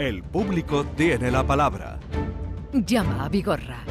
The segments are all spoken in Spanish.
El público tiene la palabra. Llama a Vigorra.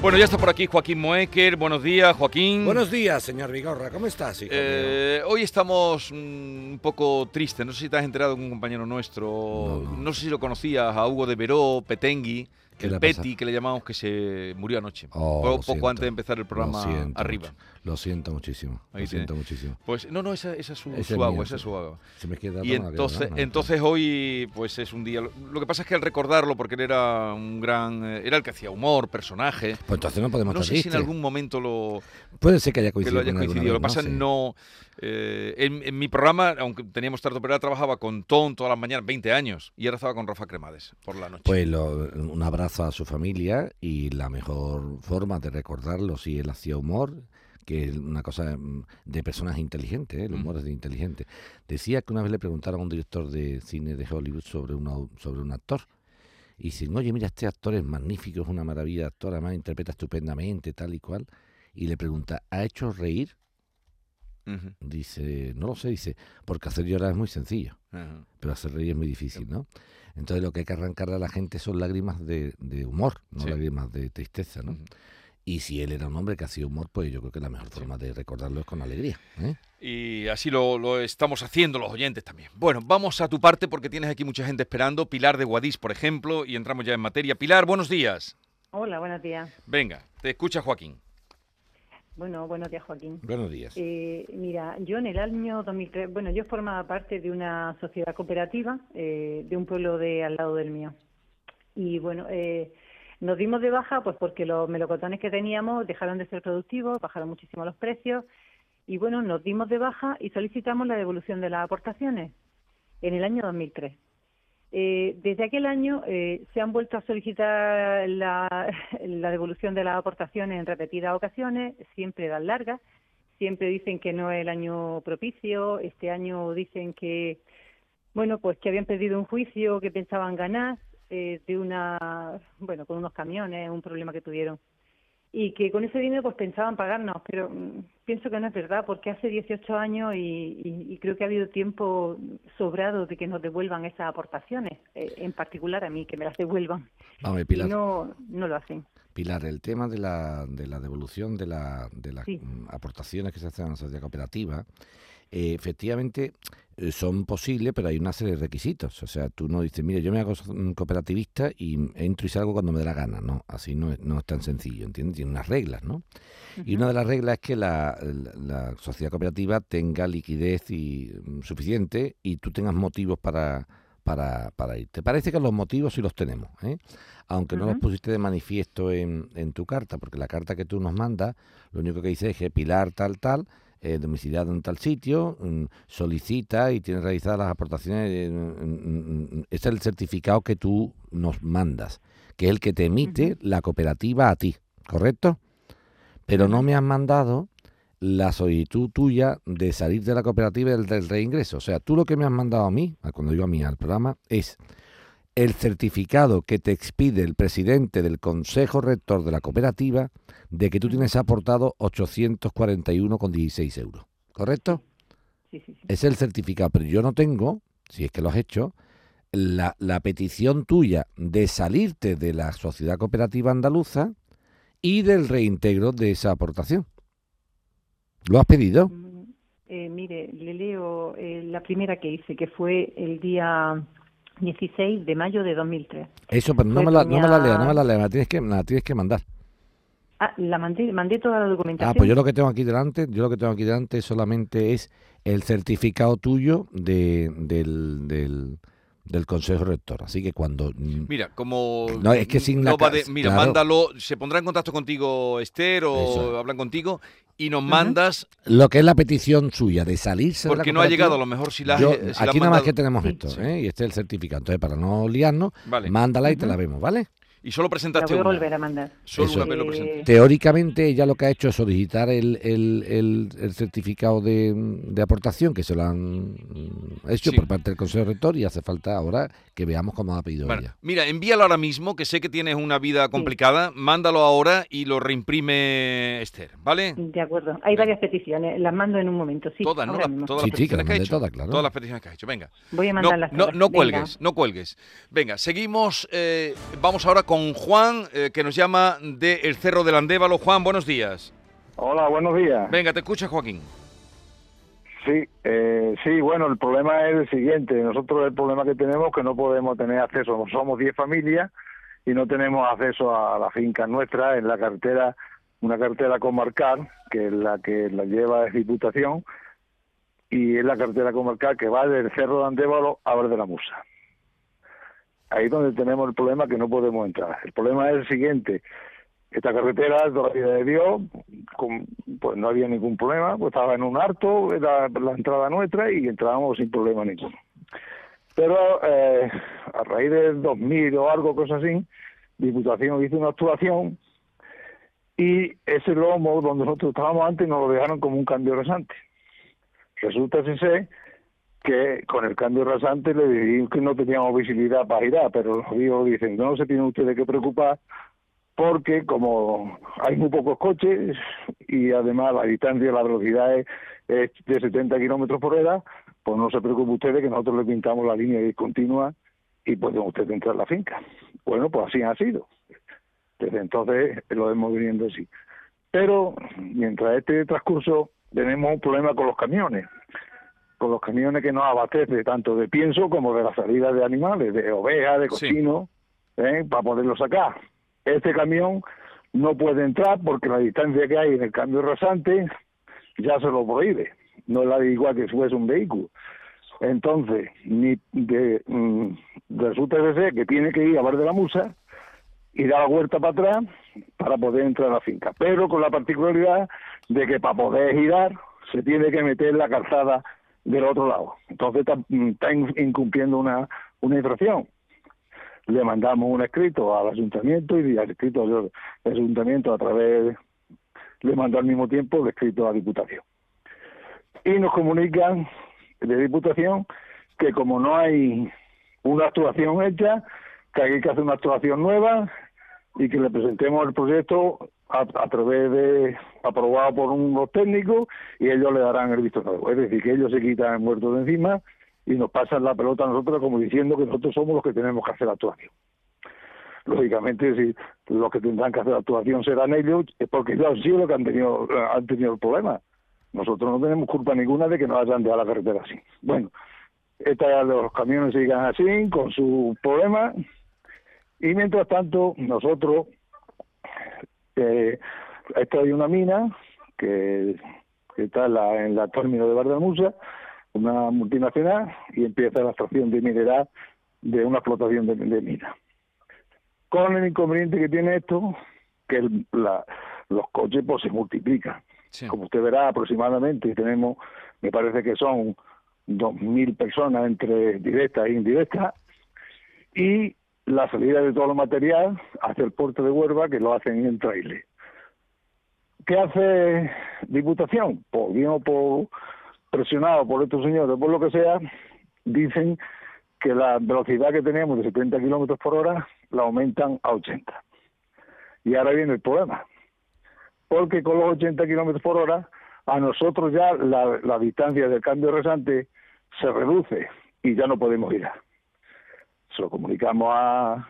Bueno, ya está por aquí Joaquín Moecker. Buenos días, Joaquín. Buenos días, señor Vigorra. ¿Cómo estás, hijo Eh, hoy estamos mm, un poco tristes. No sé si te has enterado de un compañero nuestro. No, No, no. sé si lo conocías, a Hugo de Veró, Petengui, ¿Qué el Peti, que le llamamos que se murió anoche. Oh, poco siento. antes de empezar el programa arriba. mucho. Lo siento muchísimo. Ahí lo siento muchísimo. Pues no, no, esa, esa es su, Ese su es agua, mío, esa es su agua. Se me queda Y entonces, entonces hoy pues es un día. Lo, lo que pasa es que al recordarlo, porque él era un gran, eh, era el que hacía humor, personaje. Pues entonces no podemos No sé si en algún momento lo, Puede ser que haya que coincidido lo con él alguna coincidido. Lo que pasa no. eh, en, en mi programa, aunque teníamos tarde operada, trabajaba con Ton todas las mañanas, 20 años, y ahora estaba con Rafa Cremades por la noche. Pues lo- un abrazo a su familia y la mejor forma de recordarlo si él hacía humor, que es una cosa mm, de personas inteligentes, ¿eh? el humor es de inteligente. Decía que una vez le preguntaron a un director de cine de Hollywood sobre, una, sobre un actor. Y dicen, oye, mira, este actor es magnífico, es una maravilla actor, además interpreta estupendamente, tal y cual. Y le pregunta, ¿ha hecho reír? Dice, no lo sé, dice, porque hacer llorar es muy sencillo pero hacer reír es muy difícil, ¿no? Entonces lo que hay que arrancarle a la gente son lágrimas de, de humor, no Sí. lágrimas de tristeza, ¿no? Y si él era un hombre que hacía humor, pues yo creo que la mejor forma de recordarlo es con alegría. ¿eh? Y así lo, lo estamos haciendo los oyentes también. Bueno, vamos a tu parte porque tienes aquí mucha gente esperando. Pilar de Guadix, por ejemplo, y entramos ya en materia. Pilar, buenos días. Hola, buenos días. Venga, te escucha Joaquín. Bueno, buenos días, Joaquín. Buenos días. Eh, mira, yo en el año 2003, bueno, yo formaba parte de una sociedad cooperativa eh, de un pueblo de al lado del mío. Y bueno, eh, nos dimos de baja pues porque los melocotones que teníamos dejaron de ser productivos, bajaron muchísimo los precios y bueno, nos dimos de baja y solicitamos la devolución de las aportaciones en el año 2003. Eh, desde aquel año eh, se han vuelto a solicitar la, devolución de las aportaciones en repetidas ocasiones, siempre dan largas, siempre dicen que no es el año propicio, este año dicen que, bueno, pues que habían perdido un juicio, que pensaban ganar eh, de una, bueno, con unos camiones, un problema que tuvieron. Y que con ese dinero pues pensaban pagarnos, pero mm, pienso que no es verdad, porque hace 18 años y, y- y creo que ha habido tiempo sobrado de que nos devuelvan esas aportaciones, eh, en particular a mí, que me las devuelvan. Vamos, Y Pilar. no, no lo hacen. Pilar, el tema de la, de la devolución de, la, de las Sí. mm, aportaciones que se hacen a la sociedad cooperativa, eh, efectivamente eh, son posibles, pero hay una serie de requisitos. O sea, tú no dices, mire, yo me hago mm, cooperativista y entro y salgo cuando me dé la gana. No, así no es, no es tan sencillo, ¿entiendes? Tiene unas reglas, ¿no? Y una de las reglas es que la, la- la sociedad cooperativa tenga liquidez y, mm, suficiente y tú tengas motivos para, para, para ir. ¿Te parece que los motivos sí los tenemos? ¿eh? Aunque no los pusiste de manifiesto en, en tu carta, porque la carta que tú nos mandas, lo único que dice es que Pilar tal, tal, eh, domiciliado en tal sitio, mm, solicita y tiene realizadas las aportaciones. eh, Ese es el certificado que tú nos mandas, que es el que te emite la cooperativa a ti, ¿correcto? Pero no me has mandado la solicitud tuya de salir de la cooperativa y del, del reingreso. O sea, tú lo que me has mandado a mí, cuando digo a mí al programa, es el certificado que te expide el presidente del Consejo Rector de la cooperativa de que tú tienes aportado 841,16 euros. ¿Correcto? Sí, sí, sí. Es el certificado, pero yo no tengo, si es que lo has hecho, la, la petición tuya de salirte de la sociedad cooperativa andaluza y del reintegro de esa aportación. ¿Lo has pedido? Mm, eh, mire, le leo eh, la primera que hice, que fue el día 16 de mayo de 2003. Eso, pero no me la, no me la leas, no me la leas, me la tienes que, me la tienes que mandar. Ah, la mandé, mandé toda la documentación. Ah, pues yo lo que tengo aquí delante, yo lo que tengo aquí delante solamente es el certificado tuyo de, del, del, del Consejo Rector. Así que cuando... mm, Mira, como. No, es que sin la no va de- Mira, claro. mándalo. Se pondrá en contacto contigo Esther o Eso. hablan contigo y nos mandas. Lo que es la petición suya de salirse de la Porque no ha llegado, a lo mejor si la, yo- si la has aquí nada más que tenemos esto, Sí. ¿eh? y este es el certificado. Entonces, para no liarnos, Vale. mándala y te la vemos, ¿vale? Y solo La presentaste voy a una. volver a mandar. Solo Eso. una vez lo Eh, presentaste. Teóricamente ella lo que ha hecho es solicitar el, el- el- el certificado de, de aportación que se lo han hecho Sí. por parte del Consejo Rector y hace falta ahora que veamos cómo ha pedido Bueno, ella. mira, envíalo ahora mismo, que sé que tienes una vida complicada. Mándalo ahora y lo reimprime Esther, ¿vale? De acuerdo. Hay Venga. varias peticiones. Las mando en un momento. Sí, todas, ¿no? Las- todas Sí, las sí, que peticiones las que ha mande hecho. todas, claro. Todas las peticiones que ha hecho. Venga. Voy a No, mandarlas. no, no Venga. cuelgues, no cuelgues. Venga, seguimos. eh, vamos ahora con Juan, eh, que nos llama de El Cerro del Andévalo. Juan, buenos días. Hola, buenos días. Venga, te escucha Joaquín. Sí, eh, sí, bueno, el problema es el siguiente. Nosotros el problema que tenemos es que no podemos tener acceso. Somos 10 familias y no tenemos acceso a la finca nuestra en la cartera, una cartera comarcal, que es la que la lleva es Diputación, y es la cartera comarcal que va del Cerro de Andévalo a Ver de la Musa. Ahí es donde tenemos el problema que no podemos entrar. El problema es el siguiente. Esta carretera, toda la vida de Dios, pues no había ningún problema, pues estaba en un harto, era la entrada nuestra y entrábamos sin problema ninguno. Pero eh, a raíz del 2000 o algo, cosa así, Diputación hizo una actuación y ese lomo donde nosotros estábamos antes nos lo dejaron como un cambio rasante. Resulta si sé que con el cambio rasante le dijimos que no teníamos visibilidad para girar, pero los amigos dicen, no se tienen ustedes que preocupar porque como hay muy pocos coches y además la distancia, la velocidad es, de 70 kilómetros por hora, pues no se preocupe ustedes que nosotros le pintamos la línea discontinua y pueden ustedes entrar a la finca. Bueno, pues así ha sido. Desde entonces lo hemos viniendo así. Pero mientras este transcurso tenemos un problema con los camiones, con los camiones que nos abastece tanto de pienso como de la salida de animales, de ovejas, de Sí. cochinos, ¿eh? para poderlo sacar. Este camión no puede entrar porque la distancia que hay en el cambio rasante ya se lo prohíbe. No es la de igual que si fuese un vehículo. Entonces, ni de, mm, resulta de ser que tiene que ir a Bar de la Musa y dar la vuelta para atrás para poder entrar a la finca. Pero con la particularidad de que para poder girar se tiene que meter la calzada del otro lado. Entonces está, mm, incumpliendo una, una infracción. Le mandamos un escrito al ayuntamiento y al escrito del ayuntamiento a través le mandó al mismo tiempo el escrito a Diputación. Y nos comunican de Diputación que como no hay una actuación hecha, que hay que hacer una actuación nueva y que le presentemos el proyecto a, través de aprobado por unos técnicos y ellos le darán el visto nuevo. Es decir, que ellos se quitan el muerto de encima y nos pasan la pelota a nosotros como diciendo que nosotros somos los que tenemos que hacer la actuación. Lógicamente, si los que tendrán que hacer la actuación serán ellos, es porque ellos han sido los que han tenido, han tenido el problema. Nosotros no tenemos culpa ninguna de que nos hayan dejado la carretera así. Bueno, esta, los camiones sigan así, con su problema, y mientras tanto, nosotros, eh, esto hay una mina que, que está en la, en la término de Bardamusa, una multinacional, y empieza la extracción de mineral de una explotación de, de mina. Con el inconveniente que tiene esto, que el- la- los coches pues se multiplican. Sí. Como usted verá, aproximadamente tenemos, me parece que son 2.000 personas entre directas e indirectas, y la salida de todo el material hacia el puerto de Huelva, que lo hacen en trailer. ¿Qué hace Diputación? Pues bien por presionado por estos señores, por lo que sea, dicen que la velocidad que teníamos de 70 kilómetros por hora la aumentan a 80. Y ahora viene el problema, porque con los 80 kilómetros por hora, a nosotros ya la, la distancia del cambio resante se reduce y ya no podemos ir. Se lo comunicamos a,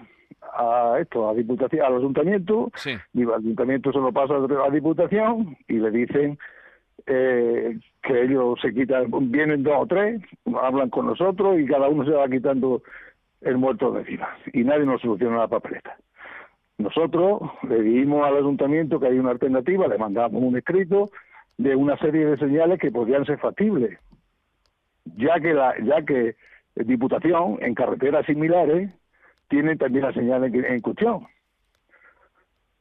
a esto, a Diputación, al Ayuntamiento, Sí. y el ayuntamiento se lo pasa a la diputación y le dicen eh, que ellos se quitan, vienen dos o tres, hablan con nosotros y cada uno se va quitando el muerto de encima y nadie nos soluciona la papeleta. Nosotros le dijimos al ayuntamiento que hay una alternativa, le mandamos un escrito de una serie de señales que podrían ser factibles, ya que la, ya que Diputación en carreteras similares tiene también la señal en, en cuestión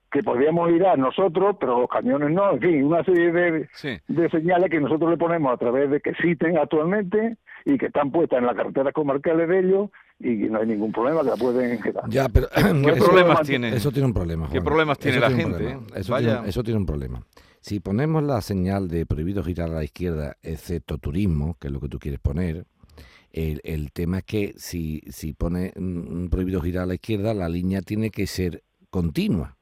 que podríamos ir a nosotros, pero los camiones no, en fin, una serie de, Sí. de señales que nosotros le ponemos a través de que existen actualmente y que están puestas en las carreteras comarcales de ellos y no hay ningún problema que la pueden quedar. Ya, pero ¿Qué eso- problemas tiene? Eso tiene un problema. ¿Qué problemas tiene Eso la gente, problema. eh? Eso, Vaya. tiene, eso tiene un problema. Si ponemos la señal de prohibido girar a la izquierda, excepto turismo, que es lo que tú quieres poner, el, el tema es que si, si pone prohibido girar a la izquierda, la línea tiene que ser continua.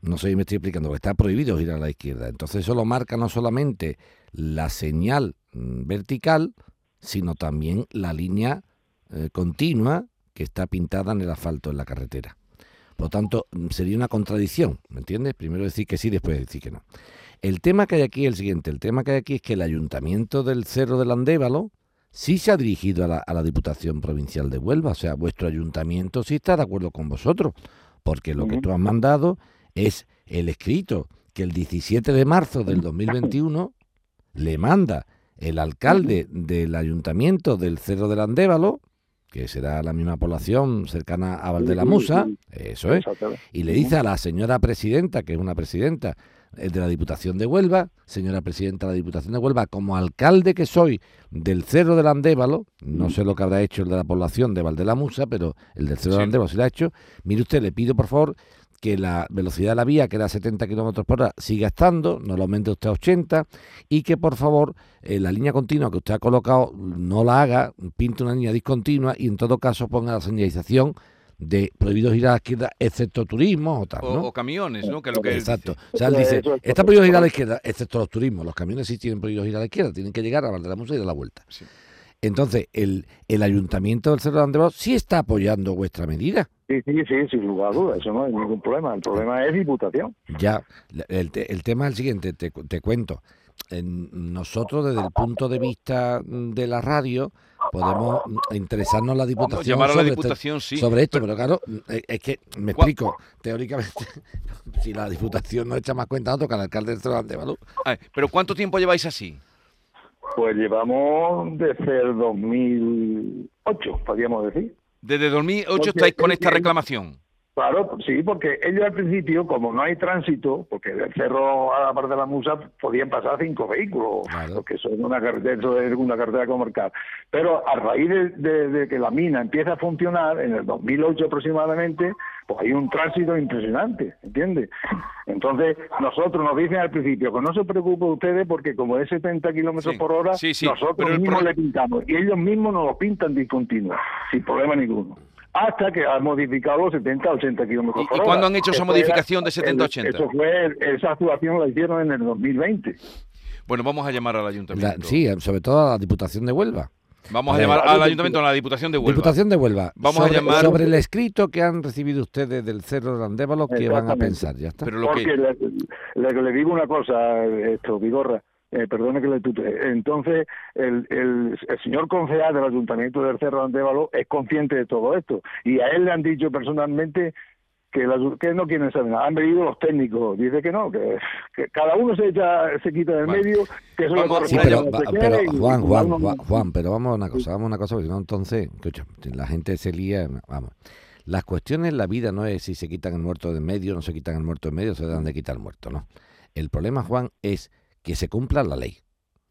No sé si me estoy explicando, está prohibido girar a la izquierda. Entonces eso lo marca no solamente la señal mm, vertical, sino también la línea eh, continua que está pintada en el asfalto en la carretera. Por lo tanto, mm, sería una contradicción, ¿me entiendes? Primero decir que sí, después decir que no. El tema que hay aquí es el siguiente, el tema que hay aquí es que el ayuntamiento del Cerro del Andévalo sí se ha dirigido a la, a la Diputación Provincial de Huelva, o sea, vuestro ayuntamiento sí está de acuerdo con vosotros, porque lo que tú has mandado es el escrito que el 17 de marzo del 2021 le manda el alcalde del ayuntamiento del Cerro del Andévalo, que será la misma población cercana a Valdelamusa, eso es, y le dice a la señora presidenta, que es una presidenta de la Diputación de Huelva, señora presidenta de la Diputación de Huelva, como alcalde que soy del Cerro del Andévalo, no sé lo que habrá hecho el de la población de Valdelamusa, pero el del Cerro Sí. del Andévalo sí lo ha hecho, mire usted, le pido por favor que la velocidad de la vía, que era 70 kilómetros por hora, siga estando, no lo aumente usted a 80, y que por favor eh, la línea continua que usted ha colocado no la haga, pinte una línea discontinua y en todo caso ponga la señalización de prohibido girar a la izquierda, excepto turismo o tal, O, ¿no? o camiones, ¿no? Que es lo que Exacto. dice. O sea, él dice, está prohibido girar a la izquierda, excepto los turismos. Los camiones sí tienen prohibido girar a la izquierda, tienen que llegar a Valdelamusa y dar la vuelta. Sí. Entonces, el, el ayuntamiento del Cerro de Andévalo sí está apoyando vuestra medida. Sí, sí, sí, sin lugar a dudas, eso no hay ningún problema. El problema es diputación. Ya, el, el tema es el siguiente, te, cu- te cuento. En- nosotros, desde el punto de vista de la radio, podemos interesarnos la diputación Llamar a la sobre, este- diputación, sí. sobre esto, pero claro, mm, es es que me ¿Cuál- explico. Teóricamente, si la diputación no echa más cuenta a otro que al alcalde del Cerro de Andévalo, Ay, Pero ¿cuánto tiempo lleváis así? Pues llevamos desde el 2008, podríamos decir. Desde 2008 Porque estáis con esta reclamación. Claro, sí, porque ellos al principio, como no hay tránsito, porque del cerro a la parte de la Musa podían pasar cinco vehículos, Claro. porque eso es una carretera, eso es una carretera comarcal. Pero a raíz de, de- de que la mina empieza a funcionar, en el 2008 aproximadamente, pues hay un tránsito impresionante, ¿entiendes? Entonces, nosotros nos dicen al principio que no se preocupen ustedes porque como es 70 kilómetros Sí, por hora, sí, sí, nosotros mismos le pintamos y ellos mismos nos lo pintan discontinuo, sin problema ninguno. Hasta que han modificado los 70 a 80 kilómetros ¿Y- por y hora. cuándo han hecho esa Eso era- modificación de 70 a el- 80? Eso fue, esa actuación la hicieron en el 2020. Bueno, vamos a llamar al la- ayuntamiento. sí, sobre todo a la Diputación de Huelva. Vamos a Eh, llamar al que- ayuntamiento, a la Diputación de Huelva. Diputación de Huelva. Vamos a llamar- sobre el escrito que han recibido ustedes del Cerro de Andévalo, ¿qué van a pensar? Ya está. Pero lo Porque que... le, le- le digo una cosa, esto, Vigorra, eh, perdone que le tutee. Entonces, el, el, el señor concejal del Ayuntamiento del Cerro de Andévalo es consciente de todo esto. Y a él le han dicho personalmente que, la- que no quieren saber nada. Han venido los técnicos, dice que no, que, que cada uno se echa, se quita del Bueno. medio, que eso Vamos- Sí, pero, va- pero Juan, Juan, Juan, Juan, pero vamos a una cosa, vamos a una cosa, porque si no, entonces, escucha, la gente se lía, vamos. Las cuestiones en la vida no es si se quitan el muerto de en medio, no se quitan el muerto de en medio, se dan de quitar el muerto, no. El problema, Juan, es que se cumpla la ley.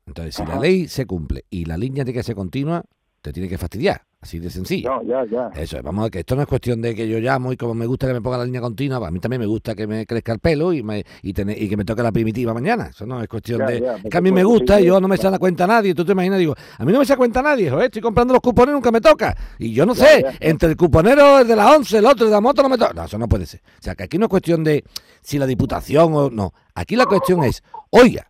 Entonces, si la ley se cumple y la línea tiene que ser continua, te tiene que fastidiar, así de sencillo. No, ya, ya. Eso es, vamos a ver que esto no es cuestión de que yo llamo y como me gusta que me ponga la línea continua, pues a mí también me gusta que me crezca el pelo y, me, y, tener- y que me toque la primitiva mañana. Eso no es cuestión Ya, de... ya, es que a mí me gusta y yo no me se da cuenta nadie. Tú te imaginas, digo, a mí no me se da cuenta nadie, joder, estoy comprando los cupones y nunca me toca. Y yo no Ya, sé, entre el cuponero de las 11, el otro de la moto no me toca. No, eso no puede ser. O sea, que aquí no es cuestión de si la diputación o no. Aquí la cuestión es, oiga,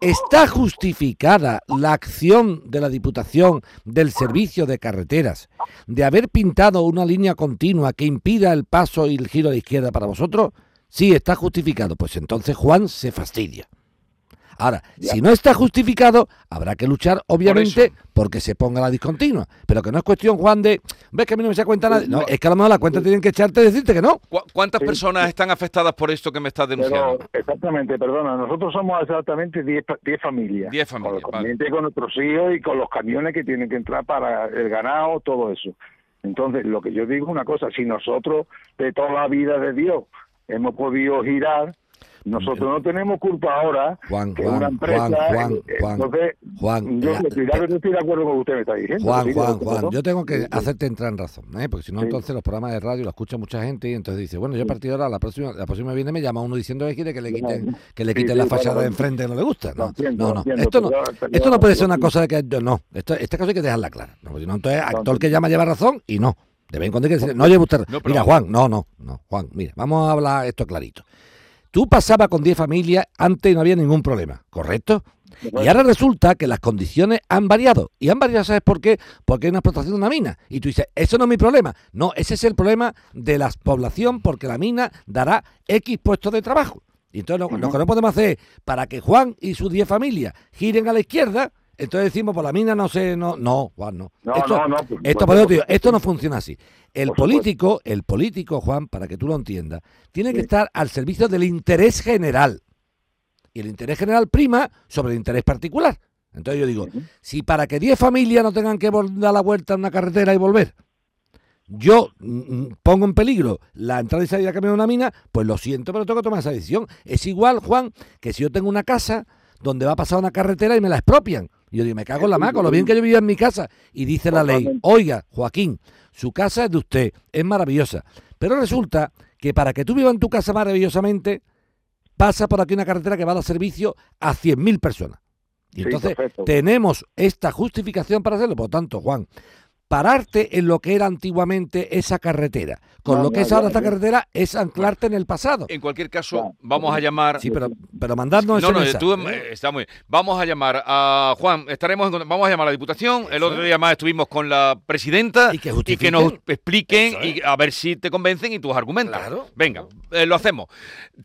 ¿Está justificada la acción de la Diputación del Servicio de Carreteras de haber pintado una línea continua que impida el paso y el giro a la izquierda para vosotros? Sí, está justificado. Pues entonces Juan se fastidia. Ahora, si no está justificado, habrá que luchar, obviamente, porque se ponga la discontinua. Pero que no es cuestión, Juan, de, ves que a mí no me se cuenta nadie. No, No. es que a lo mejor la cuenta tienen que echarte y decirte que no. ¿Cu- ¿Cuántas Sí. personas están afectadas por esto que me estás denunciando? Pero, exactamente, perdona, nosotros somos exactamente 10 pa- 10 familias. 10 familias, Con, vale. con nuestros hijos y con los camiones que tienen que entrar para el ganado, todo eso. Entonces, lo que yo digo es una cosa, si nosotros de toda la vida de Dios hemos podido girar, Nosotros no tenemos culpa ahora Juan, que Juan, una empresa... Juan, Juan, eh, Juan, entonces, Juan, yo eh, estoy, de acuerdo con usted me está diciendo. Juan, sí, Juan, Juan, yo tengo que hacerte entrar en razón, ¿eh? porque si no, Sí. entonces los programas de radio lo escucha mucha gente y entonces dice, bueno, yo a partir de ahora, la próxima, la próxima viene me llama uno diciendo que quiere que le quiten, que le quiten sí, la fachada de enfrente no le gusta. No, entiendo, no, lo no. entiendo, Esto no, esto no puede ser una cosa de que no, esto, esta cosa hay que dejarla clara. No, porque si no, entonces actor que llama lleva razón y no. De vez en cuando hay que decir, no lleve usted. No, Mira, Juan, no, no, no, Juan, mira, vamos a hablar esto clarito. Tú pasabas con 10 familias antes no había ningún problema, ¿correcto? Y ahora resulta que las condiciones han variado. Y han variado, ¿sabes por qué? Porque hay una explotación de una mina. Y tú dices, eso no es mi problema. No, ese es el problema de la población porque la mina dará X puestos de trabajo. Y entonces lo, lo que no podemos hacer es, para que Juan y sus 10 familias giren a la izquierda, entonces decimos, por la mina no sé, no, no, Juan, no. No, esto, no, esto, digo, esto no funciona así. El supuesto. político, el político, Juan, para que tú lo entiendas, tiene que estar al servicio del interés general. Y el interés general prima sobre el interés particular. Entonces yo digo, si para que 10 familias no tengan que dar la vuelta en una carretera y volver, yo mm, mm, pongo en peligro la entrada y salida de camión de una mina, pues lo siento, pero tengo que tomar esa decisión. Es igual, Juan, que si yo tengo una casa donde va a pasar una carretera y me la expropian. Y yo digo, me cago en la mano, con lo bien que yo vivía en mi casa. Y dice la ley, oiga, Joaquín, su casa es de usted, es maravillosa. Pero resulta que para que tú vivas en tu casa maravillosamente, pasa por aquí una carretera que va a dar servicio a 100.000 personas. Y entonces tenemos esta justificación para hacerlo. Por lo tanto, Juan, pararte en lo que era antiguamente esa carretera, con No, lo que no, es ahora esta carretera, es anclarte en el pasado. En cualquier caso, vamos a llamar... Sí, pero, pero mandadnos No, no, mensaje, tú, ¿eh? eh, está muy bien. Vamos a llamar a Juan, estaremos en, vamos a llamar a la Diputación. El otro día más estuvimos con la presidenta Y que nos justifiquen. expliquen Eso es. y a ver si te convencen y tus argumentos. Claro. Venga, eh, lo hacemos.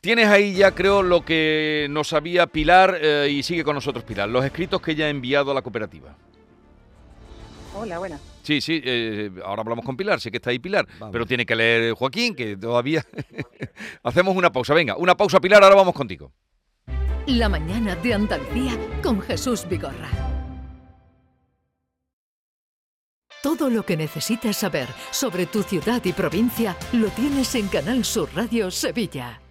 Tienes ahí ya, creo, lo que nos había Pilar eh, y sigue con nosotros Pilar, los escritos que ella ha enviado a la cooperativa. Hola, buenas. Sí, sí, eh, ahora hablamos con Pilar, sé que está ahí Pilar, Vamos. pero tiene que leer Joaquín, que todavía... Hacemos una pausa, venga, una pausa Pilar, ahora vamos contigo. La mañana de Andalucía con Jesús Vigorra. Todo lo que necesitas saber sobre tu ciudad y provincia lo tienes en Canal Sur Radio Sevilla.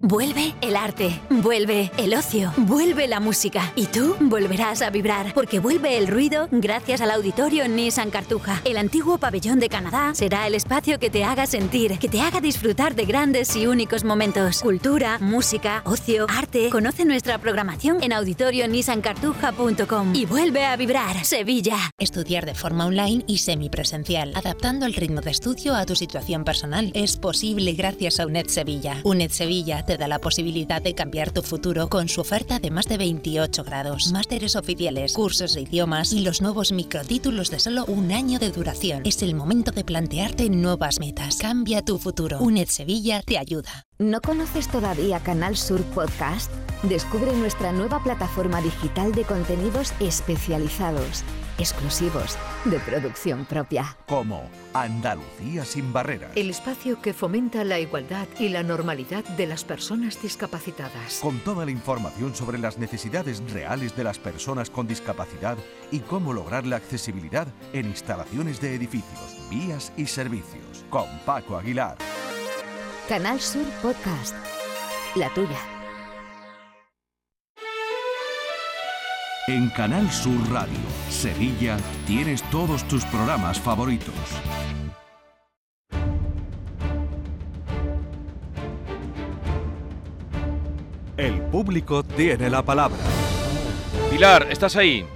Vuelve el arte, vuelve el ocio, vuelve la música y tú volverás a vibrar porque vuelve el ruido gracias al auditorio Nissan Cartuja. El antiguo pabellón de Canadá será el espacio que te haga sentir, que te haga disfrutar de grandes y únicos momentos. Cultura, música, ocio, arte. Conoce nuestra programación en auditorionissancartuja.com y vuelve a vibrar Sevilla. Estudiar de forma online y semipresencial, adaptando el ritmo de estudio a tu situación personal. Es posible gracias a UNED Sevilla. UNED Sevilla te da la posibilidad de cambiar tu futuro con su oferta de más de 28 grados, másteres oficiales, cursos de idiomas y los nuevos microtítulos de solo un año de duración. Es el momento de plantearte nuevas metas. Cambia tu futuro. UNED Sevilla te ayuda. ¿No conoces todavía Canal Sur Podcast? Descubre nuestra nueva plataforma digital de contenidos especializados, exclusivos, de producción propia. Como Andalucía sin barreras. El espacio que fomenta la igualdad y la normalidad de las personas discapacitadas. Con toda la información sobre las necesidades reales de las personas con discapacidad y cómo lograr la accesibilidad en instalaciones de edificios, vías y servicios. Con Paco Aguilar. Canal Sur Podcast. La tuya. En Canal Sur Radio, Sevilla, tienes todos tus programas favoritos. El público tiene la palabra. Pilar, ¿estás ahí?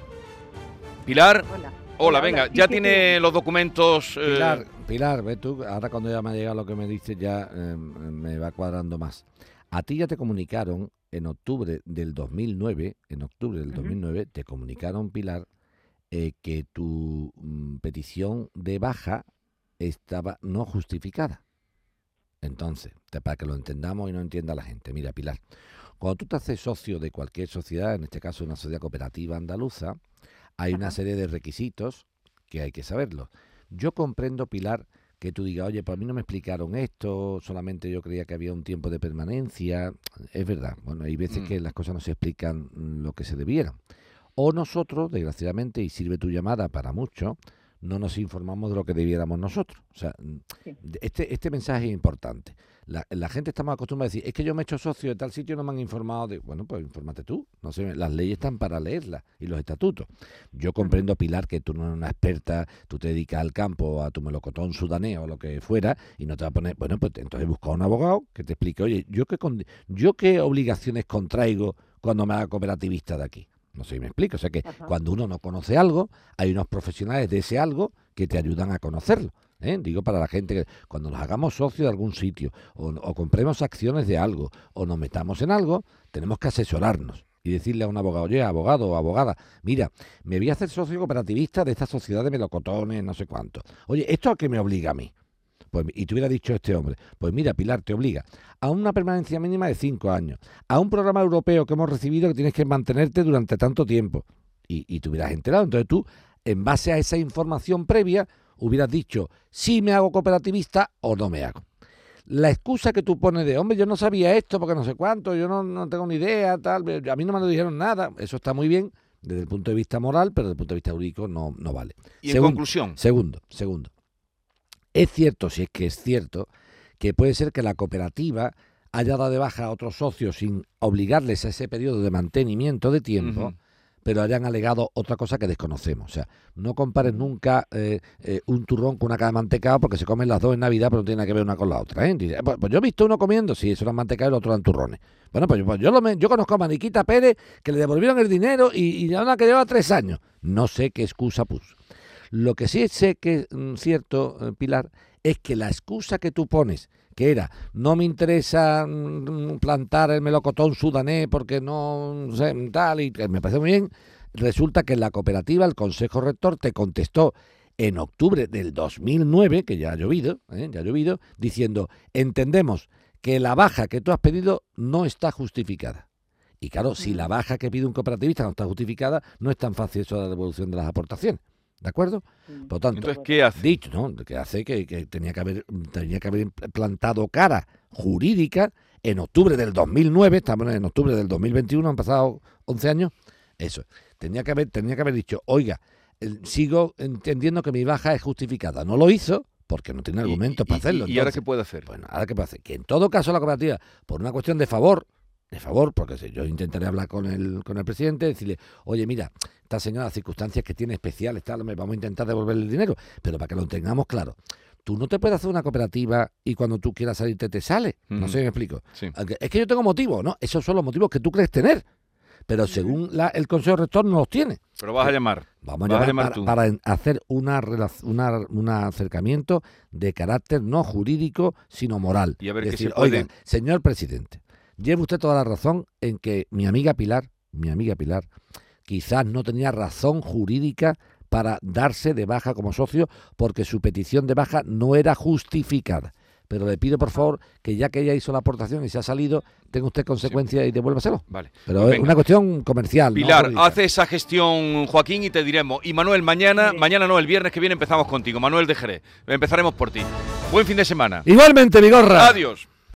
Pilar, Hola. hola, venga, ya tiene los documentos... eh, Pilar, Pilar, ve tú, ahora cuando ya me ha llegado lo que me dices ya eh, me va cuadrando más. A ti ya te comunicaron en octubre del 2009, en octubre del 2009, te comunicaron, Pilar, eh, que tu mm, petición de baja estaba no justificada. Entonces, para que lo entendamos y no entienda la gente, mira, Pilar, cuando tú te haces socio de cualquier sociedad, en este caso una sociedad cooperativa andaluza, hay una serie de requisitos que hay que saberlos. Yo comprendo, Pilar, que tú digas, oye, pues a mí no me explicaron esto, solamente yo creía que había un tiempo de permanencia. Es verdad, bueno, hay veces Mm. que las cosas no se explican mm, lo que se debieran. O nosotros, desgraciadamente, y sirve tu llamada para mucho, no nos informamos de lo que debiéramos nosotros. O sea, este, este mensaje es importante. La, la, gente está más acostumbrada a decir, es que yo me he hecho socio de tal sitio y no me han informado de... Bueno, pues infórmate tú. No sé, las leyes están para leerlas y los estatutos. Yo comprendo, Pilar, que tú no eres una experta, tú te dedicas al campo, a tu melocotón sudanés o lo que fuera, y no te va a poner... Bueno, pues entonces busca un abogado que te explique, oye, ¿yo qué, yo qué obligaciones contraigo cuando me haga cooperativista de aquí? No sé si me explico. O sea que cuando uno no conoce algo, hay unos profesionales de ese algo que te ayudan a conocerlo. ¿eh? Digo para la gente que cuando nos hagamos socios de algún sitio o, compremos acciones de algo o nos metamos en algo, tenemos que asesorarnos y decirle a un abogado, oye, abogado o abogada, mira, me voy a hacer socio cooperativista de esta sociedad de melocotones, no sé cuánto. Oye, ¿esto a qué me obliga a mí? Pues, y te hubiera dicho este hombre, pues mira, Pilar, te obliga a una permanencia mínima de cinco años, a un programa europeo que hemos recibido que tienes que mantenerte durante tanto tiempo. Y, y te hubieras enterado. Entonces tú, en base a esa información previa, hubieras dicho si me hago cooperativista o no me hago. La excusa que tú pones de, hombre, yo no sabía esto porque no sé cuánto, yo no, tengo ni idea, tal, a mí no me lo dijeron nada, eso está muy bien desde el punto de vista moral, pero desde el punto de vista jurídico no, no vale. Y en conclusión. Segundo, segundo. Es cierto, si es que es cierto, que puede ser que la cooperativa haya dado de baja a otros socios sin obligarles a ese periodo de mantenimiento de tiempo, pero hayan alegado otra cosa que desconocemos. O sea, no compares nunca eh, eh, un turrón con una cara de mantecado porque se comen las dos en Navidad, pero no tiene nada que ver una con la otra. ¿eh? Pues, pues, yo he visto uno comiendo, sí, eso era mantecado y el otro eran turrones. Bueno, pues, pues yo, lo, yo conozco a Maniquita Pérez que le devolvieron el dinero y, y ya una que lleva tres años. No sé qué excusa puso. Lo que sí sé que es mm, cierto, eh, Pilar, es que la excusa que tú pones, que era, no me interesa mm, plantar el melocotón sudanés porque no sé, tal, y me parece muy bien, resulta que en la cooperativa el Consejo Rector te contestó en octubre del 2009, que ya ha llovido, ¿eh? ya ha llovido, diciendo, entendemos que la baja que tú has pedido no está justificada. Y claro, si la mm. baja que pide un cooperativista no está justificada, no es tan fácil eso de la devolución de las aportaciones. ¿De acuerdo? Por tanto, Entonces, ¿qué hace? Dicho, ¿no? Que hace que, tenía, que haber, tenía que haber plantado cara jurídica en octubre del 2009, estamos en octubre del 2021, han pasado 11 años, eso. Tenía que haber, tenía que haber dicho, oiga, sigo entendiendo que mi baja es justificada. No lo hizo porque no tiene argumentos para hacerlo. ¿Y ahora qué puede hacer? Bueno, ahora qué puede hacer. Que en todo caso la cooperativa, por una cuestión de favor, de favor, porque yo intentaré hablar con el, con el presidente, decirle, oye, mira, esta señora, circunstancias que tiene especiales, tal, vamos a intentar devolverle el dinero, pero para que lo tengamos claro. Tú no te puedes hacer una cooperativa y cuando tú quieras salirte te sale. No sé si me explico. Es que yo tengo motivos, ¿no? Esos son los motivos que tú crees tener. Pero según la, el Consejo Rector no los tiene. Pero vas a llamar. Vamos a llamar, para, hacer una, una, un acercamiento de carácter no jurídico, sino moral. Y a ver decir, oiga, señor presidente, Lleva usted toda la razón en que mi amiga Pilar, mi amiga Pilar, quizás no tenía razón jurídica para darse de baja como socio porque su petición de baja no era justificada. Pero le pido por favor que ya que ella hizo la aportación y se ha salido, tenga usted consecuencia y devuélvaselo. Vale. Pero es una cuestión comercial. Pilar, hace esa gestión, Joaquín, y te diremos. Y Manuel, mañana, mañana no, el viernes que viene empezamos contigo. Manuel de Jerez. Empezaremos por ti. Buen fin de semana. Igualmente, Vigorra. Adiós.